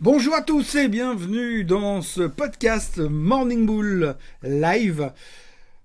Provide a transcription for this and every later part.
Bonjour à tous et bienvenue dans ce podcast Morning Bull Live.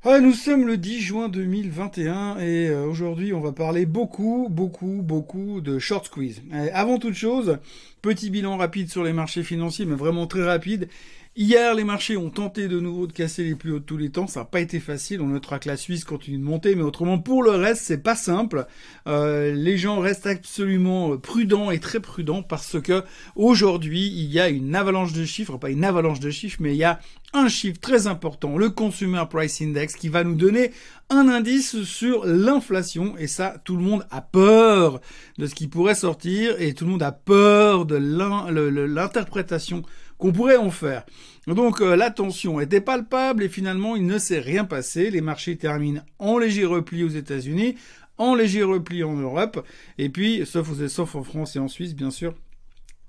Ah, nous sommes le 10 juin 2021 et euh, aujourd'hui on va parler beaucoup, beaucoup, beaucoup de short squeeze. avant toute chose, petit bilan rapide sur les marchés financiers, mais vraiment très rapide. Hier, les marchés ont tenté de nouveau de casser les plus hauts de tous les temps. Ça n'a pas été facile. On notera que la Suisse continue de monter, mais autrement, pour le reste, c'est pas simple. Euh, les gens restent absolument prudents et très prudents parce que aujourd'hui, il y a une avalanche de chiffres, pas une avalanche de chiffres, mais il y a un chiffre très important, le Consumer Price Index, qui va nous donner un indice sur l'inflation. Et ça, tout le monde a peur de ce qui pourrait sortir et tout le monde a peur de l'interprétation qu'on pourrait en faire. Donc euh, la tension était palpable et finalement il ne s'est rien passé. Les marchés terminent en léger repli aux États-Unis, en léger repli en Europe, et puis sauf, sauf en France et en Suisse bien sûr,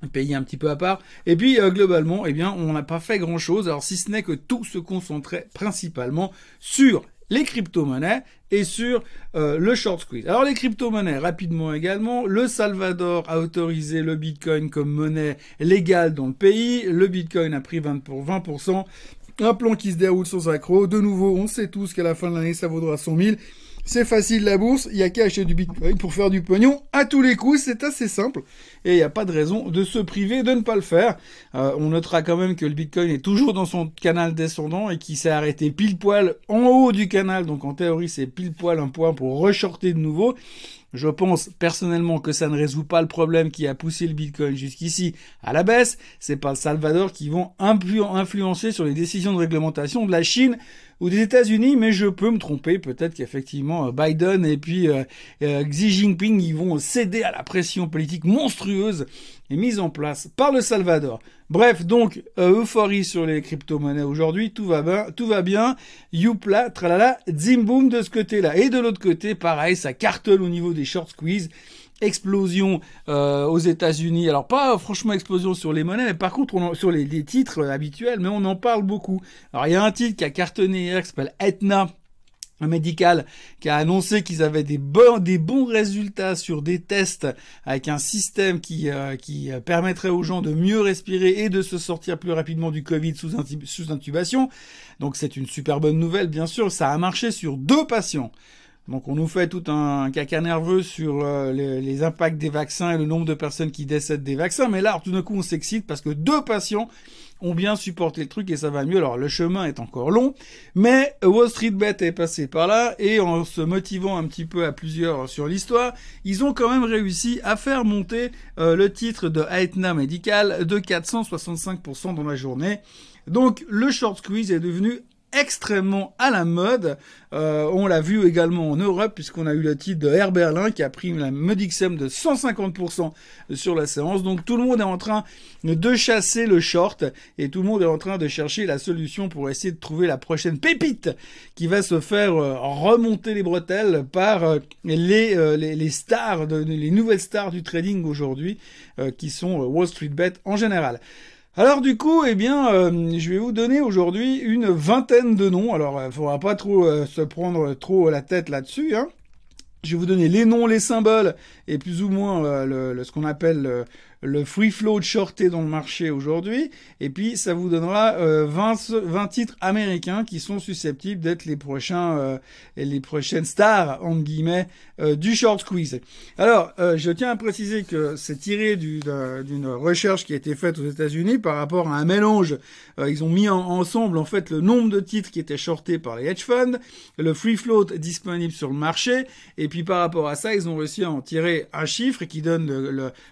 pays un petit peu à part. Et puis euh, globalement, eh bien, on n'a pas fait grand-chose. Alors si ce n'est que tout se concentrait principalement sur les crypto-monnaies et sur euh, le short squeeze. Alors les crypto-monnaies, rapidement également, le Salvador a autorisé le Bitcoin comme monnaie légale dans le pays, le Bitcoin a pris 20 pour 20%, un plan qui se déroule sans accroc, de nouveau on sait tous qu'à la fin de l'année ça vaudra 100 000, c'est facile la bourse, il y a qu'à acheter du bitcoin pour faire du pognon à tous les coups, c'est assez simple et il n'y a pas de raison de se priver de ne pas le faire. Euh, on notera quand même que le bitcoin est toujours dans son canal descendant et qui s'est arrêté pile poil en haut du canal, donc en théorie c'est pile poil un point pour reshorter de nouveau. Je pense personnellement que ça ne résout pas le problème qui a poussé le Bitcoin jusqu'ici à la baisse. C'est pas le Salvador qui vont influencer sur les décisions de réglementation de la Chine ou des États-Unis, mais je peux me tromper. Peut-être qu'effectivement euh, Biden et puis euh, euh, Xi Jinping ils vont céder à la pression politique monstrueuse et mise en place par le Salvador. Bref, donc euphorie sur les crypto-monnaies aujourd'hui, tout va bien, tout va bien. Youpla, tralala, zimboum de ce côté-là. Et de l'autre côté, pareil, ça cartonne au niveau des short squeeze explosion euh, aux États-Unis. Alors pas franchement explosion sur les monnaies, mais par contre on sur les, titres habituels, mais on en parle beaucoup. Alors il y a un titre qui a cartonné hier qui s'appelle Etna un médical qui a annoncé qu'ils avaient des bons, résultats sur des tests avec un système qui, euh, permettrait aux gens de mieux respirer et de se sortir plus rapidement du Covid sous intubation. Donc c'est une super bonne nouvelle, bien sûr. Ça a marché sur deux patients. Donc on nous fait tout un caca nerveux sur euh, les, impacts des vaccins et le nombre de personnes qui décèdent des vaccins. Mais là, tout d'un coup, on s'excite parce que deux patients ont bien supporté le truc et ça va mieux. Alors le chemin est encore long, mais Wall Street Bet est passé par là et en se motivant un petit peu à plusieurs sur l'histoire, ils ont quand même réussi à faire monter euh, le titre de Aetna Medical de 465% dans la journée. Donc le short squeeze est devenu extrêmement à la mode. Euh, on l'a vu également en Europe puisqu'on a eu le titre de Air Berlin qui a pris la modique somme de 150% sur la séance. Donc tout le monde est en train de chasser le short et tout le monde est en train de chercher la solution pour essayer de trouver la prochaine pépite qui va se faire euh, remonter les bretelles par euh, les, les, stars, les nouvelles stars du trading aujourd'hui qui sont Wall Street Bet en général. Alors du coup, eh bien, euh, je vais vous donner aujourd'hui une vingtaine de noms. Alors, il euh, faudra pas trop euh, se prendre trop la tête là-dessus. Hein. Je vais vous donner les noms, les symboles et plus ou moins le, ce qu'on appelle le free float shorté dans le marché aujourd'hui. Et puis, ça vous donnera 20, euh, 20 titres américains qui sont susceptibles d'être les prochains, euh, les prochaines stars, entre guillemets, euh, du short squeeze. Alors, je tiens à préciser que c'est tiré d'une recherche qui a été faite aux États-Unis par rapport à un mélange. ils ont mis ensemble, en fait, le nombre de titres qui étaient shortés par les hedge funds, le free float disponible sur le marché, et par rapport à ça, ils ont réussi à en tirer un chiffre qui donne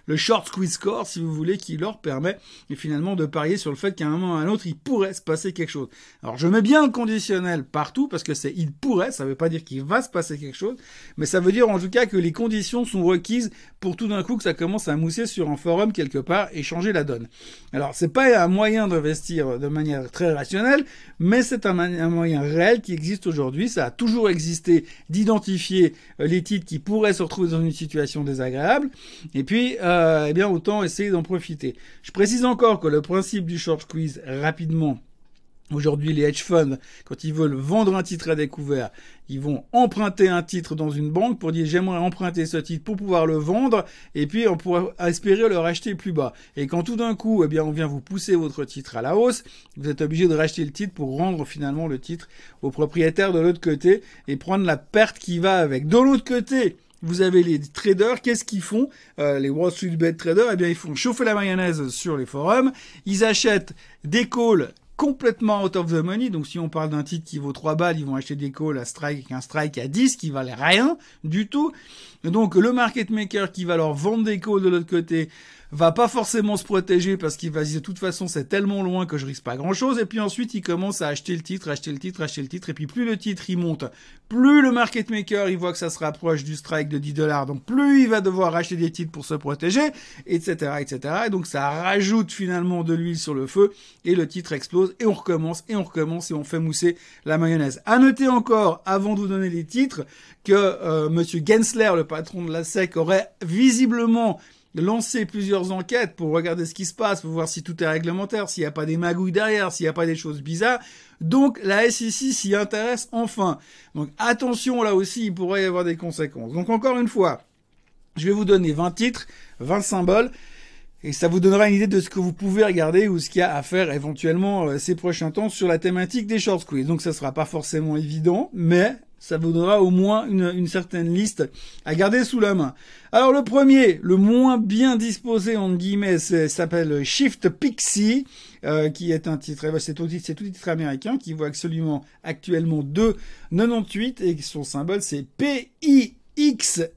le, short squeeze si vous voulez, qui leur permet finalement de parier sur le fait qu'à un moment ou à un autre, il pourrait se passer quelque chose. Alors je mets bien le conditionnel partout parce que c'est il pourrait, ça ne veut pas dire qu'il va se passer quelque chose, mais ça veut dire en tout cas que les conditions sont requises pour tout d'un coup que ça commence à mousser sur un forum quelque part et changer la donne. Alors c'est pas un moyen d'investir de manière très rationnelle, mais c'est un, un, moyen réel qui existe aujourd'hui. Ça a toujours existé d'identifier euh, les titres qui pourraient se retrouver dans une situation désagréable. Et puis, euh, eh bien autant essayer d'en profiter. Je précise encore que le principe du short squeeze, rapidement, Aujourd'hui, les hedge funds, quand ils veulent vendre un titre à découvert, ils vont emprunter un titre dans une banque pour dire j'aimerais emprunter ce titre pour pouvoir le vendre et puis on pourra espérer le racheter plus bas. Et quand tout d'un coup, eh bien, on vient vous pousser votre titre à la hausse, vous êtes obligé de racheter le titre pour rendre finalement le titre au propriétaire de l'autre côté et prendre la perte qui va avec. De l'autre côté, vous avez les traders, qu'est-ce qu'ils font? Euh, Les Wall Street Bet traders, eh bien ils font chauffer la mayonnaise sur les forums, ils achètent des calls complètement out of the money. Donc si on parle d'un titre qui vaut 3 balles, ils vont acheter des calls à strike, un strike à 10 qui valent rien du tout. Donc le market maker qui va leur vendre des calls de l'autre côté va pas forcément se protéger parce qu'il va dire de toute façon c'est tellement loin que je risque pas grand chose et puis ensuite il commence à acheter le titre, acheter le titre, acheter le titre. Et puis plus le titre il monte, plus le market maker il voit que ça se rapproche du strike de 10 dollars. Donc plus il va devoir acheter des titres pour se protéger etc etc et donc ça rajoute finalement de l'huile sur le feu et le titre explose et on recommence et on recommence et on fait mousser la mayonnaise. À noter encore avant de vous donner les titres que euh, monsieur Gensler le patron de la SEC aurait visiblement lancer plusieurs enquêtes pour regarder ce qui se passe, pour voir si tout est réglementaire, s'il n'y a pas des magouilles derrière, s'il n'y a pas des choses bizarres. Donc la SEC s'y intéresse enfin. Donc attention là aussi, il pourrait y avoir des conséquences. Donc encore une fois, je vais vous donner 20 titres, 20 symboles. Et ça vous donnera une idée de ce que vous pouvez regarder ou ce qu'il y a à faire éventuellement euh, ces prochains temps sur la thématique des short squeeze. Donc ça sera pas forcément évident, mais ça vous donnera au moins une, certaine liste à garder sous la main. Alors le premier, le moins bien disposé en guillemets, s'appelle Shift Pixie, euh, qui est un titre, eh ben, c'est tout, c'est tout titre américain qui vaut absolument actuellement 2,98 et son symbole c'est PI. XY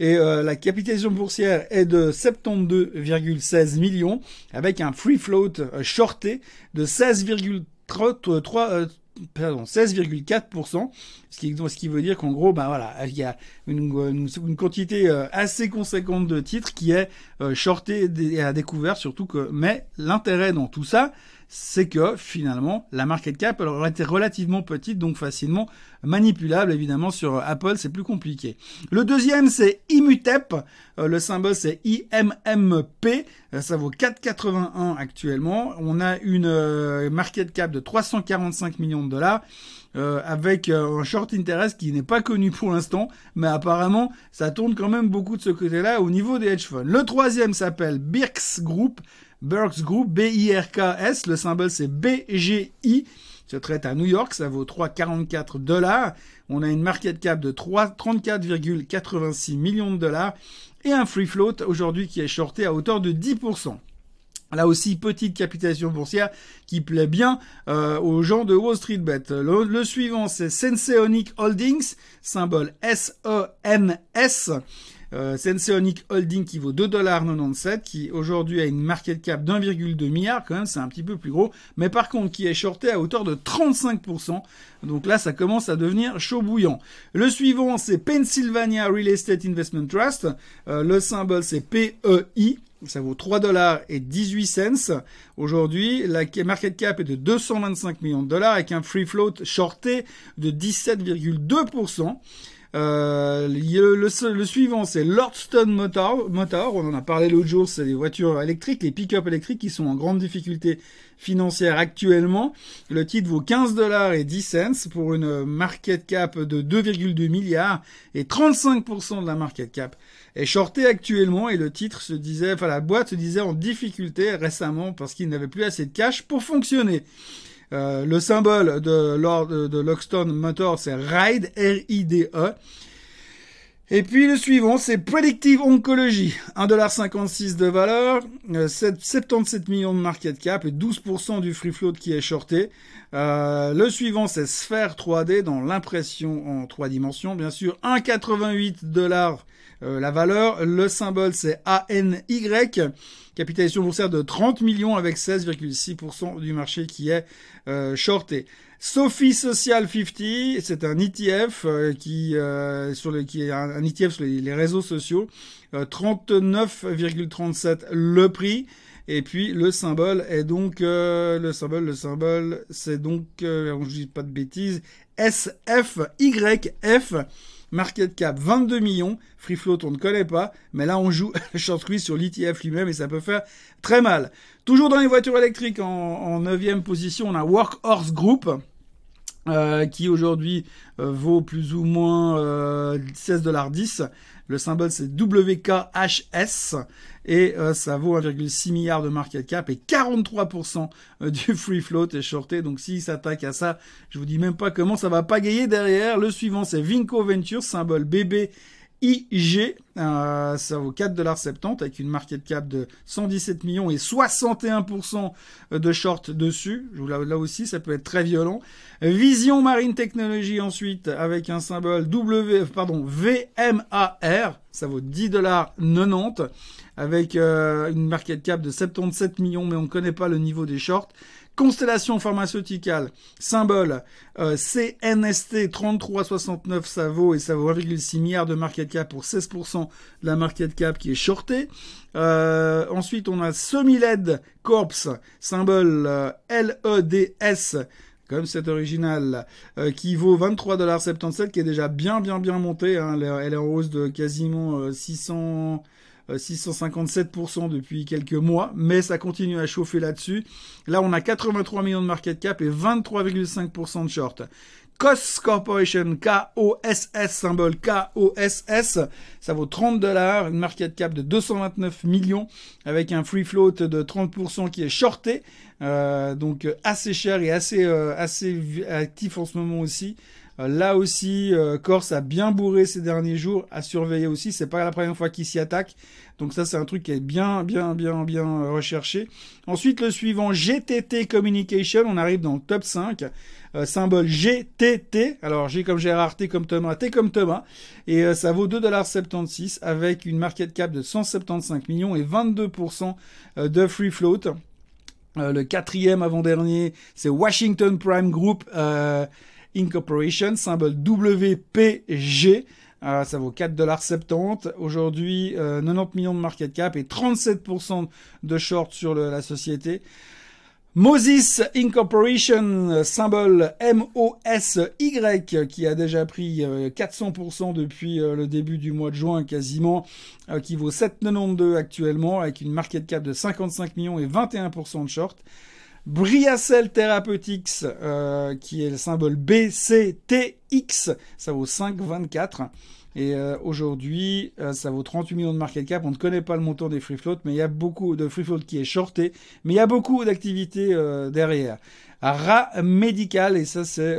et euh, la capitalisation boursière est de 72,16 millions avec un free float euh, shorté de 16,3 pardon, 16,4%, ce qui, ce qui veut dire qu'en gros, bah voilà, il y a une, quantité euh, assez conséquente de titres qui est euh, shortée et à découvert, surtout que, mais l'intérêt dans tout ça, c'est que finalement la market cap elle aurait été relativement petite, donc facilement manipulable. Évidemment sur Apple c'est plus compliqué. Le deuxième c'est Imutep, euh, le symbole c'est IMMP, euh, ça vaut 4,81 actuellement. On a une euh, market cap de 345 millions de dollars. Avec un short interest qui n'est pas connu pour l'instant, mais apparemment ça tourne quand même beaucoup de ce côté-là au niveau des hedge funds. Le troisième s'appelle Birks Group. Burks Group, B-I-R-K-S, le symbole c'est BGI, se traite à New York, ça vaut 3,44 dollars. On a une market cap de 34,86 millions de dollars et un free float aujourd'hui qui est shorté à hauteur de 10%. Là aussi, petite capitalisation boursière qui plaît bien euh, aux gens de Wall Street Bet. Le, suivant, c'est Senseonic Holdings, symbole S-E-N-S. Euh, Senseonic Holding qui vaut 2,97$, qui aujourd'hui a une market cap d'1,2 milliard, quand même c'est un petit peu plus gros, mais par contre qui est shorté à hauteur de 35%. Donc là ça commence à devenir chaud bouillant. Le suivant c'est Pennsylvania Real Estate Investment Trust, euh, le symbole c'est PEI. Ça vaut 3 dollars et 18 cents. Aujourd'hui, la market cap est de 225 millions de dollars avec un free float shorté de 17,2%. Euh, le, suivant, c'est Lordstone Motor. On en a parlé l'autre jour. C'est des voitures électriques, les pick-up électriques qui sont en grande difficulté financière actuellement. Le titre vaut 15 dollars et 10 cents pour une market cap de 2,2 milliards et 35% de la market cap est shorté actuellement et le titre se disait, enfin la boîte se disait en difficulté récemment parce qu'il n'avait plus assez de cash pour fonctionner. Euh, le symbole de, Lord, de Lockstone Motor, c'est RIDE, R-I-D-E. Et puis le suivant, c'est Predictive Oncology, 1,56$ de valeur, 77 euh, millions de market cap et 12% du free float qui est shorté. Euh, le suivant, c'est Sphere 3D dans l'impression en trois dimensions, bien sûr, 1,88 dollars la valeur. Le symbole, c'est ANY. Capitalisation boursière de 30 millions avec 16,6% du marché qui est euh, shorté. Sophie Social 50, c'est un ETF euh, qui euh, sur le qui est un, ETF sur les, réseaux sociaux, 39,37 le prix. Et puis le symbole est donc le symbole le symbole c'est donc je dis pas de bêtises SFYF market cap 22 millions, free float on ne connaît pas, mais là on joue short squeeze sur l'ETF lui-même et ça peut faire très mal. Toujours dans les voitures électriques, en, neuvième position, on a Workhorse Group. Euh, qui aujourd'hui euh, vaut plus ou moins euh, 16,10$. Le symbole c'est WKHS et euh, ça vaut 1,6 milliard de market cap et 43% du free float est shorté. Donc s'il s'attaque à ça, je vous dis même pas comment ça va pagayer derrière. Le suivant c'est Vinco Ventures, symbole BB IG, euh, ça vaut 4,70$ avec une market cap de 117 millions et 61% de short dessus. Là, aussi, ça peut être très violent. Vision Marine Technology ensuite avec un symbole W, pardon, VMAR, ça vaut 10,90$ avec euh, une market cap de 77 millions, mais on ne connaît pas le niveau des shorts. Constellation pharmaceuticale, symbole euh, CNST 3369, ça vaut et ça vaut 1,6 milliard de market cap pour 16% de la market cap qui est shortée. Euh, ensuite, on a Semiled Corps, symbole euh, LEDS, comme c'est original, euh, qui vaut 23,77$, qui est déjà bien, bien, bien monté. Hein. Elle, est en hausse de quasiment 600... 657% euh, depuis quelques mois, mais ça continue à chauffer là-dessus. Là, on a 83 millions de market cap et 23,5% de short. COS Corporation, K-O-S-S, symbole K-O-S-S, ça vaut 30 dollars, une market cap de 229 millions, avec un free float de 30% qui est shorté, euh, donc assez cher et assez, euh, assez actif en ce moment aussi. Euh, là aussi, euh, Corse a bien bourré ces derniers jours, à surveiller aussi. C'est pas la première fois qu'il s'y attaque. Donc ça, c'est un truc qui est bien, bien, bien, bien euh, recherché. Ensuite, le suivant, GTT Communication. On arrive dans le top 5. symbole GTT. Alors, G comme Gérard, T comme Thomas, T comme Thomas. Et ça vaut 2,76$ avec une market cap de 175 millions et 22% de free float. le quatrième avant-dernier, c'est Washington Prime Group. Incorporation, symbole WPG. Euh, ça vaut 4,70$. Aujourd'hui, 90 euh, millions de market cap et 37% de short sur la société. Moses Incorporation, symbole MOSY, qui a déjà pris 400% euh, depuis le début du mois de juin quasiment, qui vaut 7,92 actuellement, avec une market cap de 55 millions et 21% de short. Briacel Therapeutics, euh, qui est le symbole BCTX, ça vaut 5,24. Et euh, aujourd'hui, euh, ça vaut 38 millions de market cap. On ne connaît pas le montant des free float, mais il y a beaucoup de free float qui est shorté. Mais il y a beaucoup d'activités derrière. Ra Medical, et ça c'est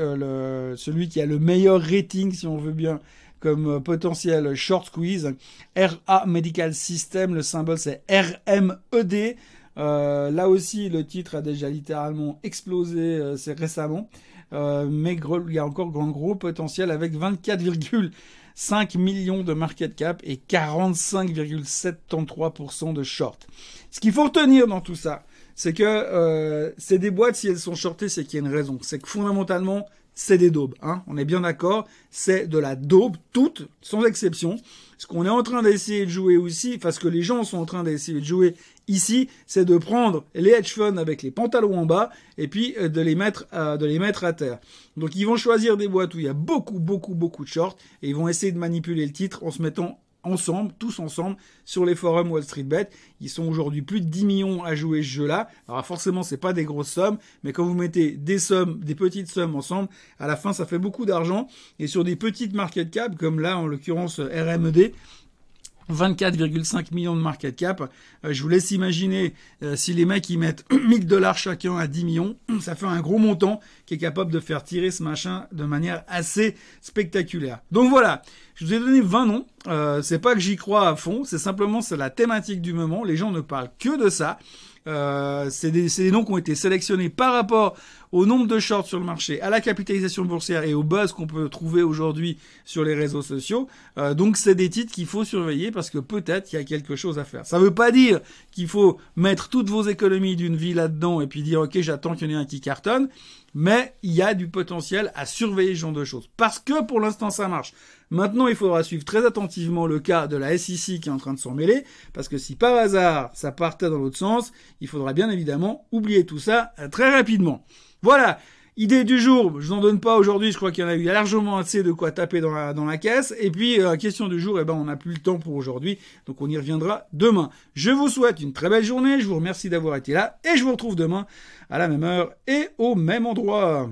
celui qui a le meilleur rating, si on veut bien, comme potentiel short squeeze. RA Medical System, le symbole c'est RMED. Euh, là aussi, le titre a déjà littéralement explosé euh, récemment. Euh, mais il y a encore un gros potentiel avec 24,5 millions de market cap et 45,73% de short. Ce qu'il faut retenir dans tout ça, c'est que c'est des boîtes, si elles sont shortées, c'est qu'il y a une raison. C'est que fondamentalement, c'est des daubes. Hein On est bien d'accord, c'est de la daube, toute, sans exception. Ce qu'on est en train d'essayer de jouer aussi, parce que les gens sont en train d'essayer de jouer Ici, c'est de prendre les hedge funds avec les pantalons en bas et puis euh, de les mettre à, de les mettre à terre. Donc ils vont choisir des boîtes où il y a beaucoup, beaucoup, beaucoup de shorts et ils vont essayer de manipuler le titre en se mettant ensemble, tous ensemble, sur les forums Wall Street Bet. Ils sont aujourd'hui plus de 10 millions à jouer ce jeu-là. Alors forcément, c'est pas des grosses sommes, mais quand vous mettez des sommes, des petites sommes ensemble, à la fin, ça fait beaucoup d'argent. Et sur des petites market cap, comme là, en l'occurrence RMED, 24,5 millions de market cap. Euh, je vous laisse imaginer euh, si les mecs y mettent 1000 dollars chacun à 10 millions, ça fait un gros montant qui est capable de faire tirer ce machin de manière assez spectaculaire. Donc voilà, je vous ai donné 20 noms. Euh, c'est pas que j'y crois à fond, c'est simplement c'est la thématique du moment. Les gens ne parlent que de ça. Euh, c'est des, des, noms qui ont été sélectionnés par rapport au nombre de shorts sur le marché, à la capitalisation boursière et au buzz qu'on peut trouver aujourd'hui sur les réseaux sociaux. Euh, donc c'est des titres qu'il faut surveiller parce que peut-être il y a quelque chose à faire. Ça ne veut pas dire qu'il faut mettre toutes vos économies d'une vie là-dedans et puis dire ok j'attends qu'il y en ait un qui cartonne mais il y a du potentiel à surveiller ce genre de choses. Parce que pour l'instant ça marche. Maintenant, il faudra suivre très attentivement le cas de la SEC qui est en train de s'en mêler, parce que si par hasard ça partait dans l'autre sens, il faudra bien évidemment oublier tout ça euh, très rapidement. Voilà. Idée du jour, je n'en donne pas aujourd'hui, je crois qu'il y en a eu largement assez de quoi taper dans la, dans la caisse. Et puis, euh, question du jour, eh ben, on n'a plus le temps pour aujourd'hui, donc on y reviendra demain. Je vous souhaite une très belle journée, je vous remercie d'avoir été là, et je vous retrouve demain à la même heure et au même endroit.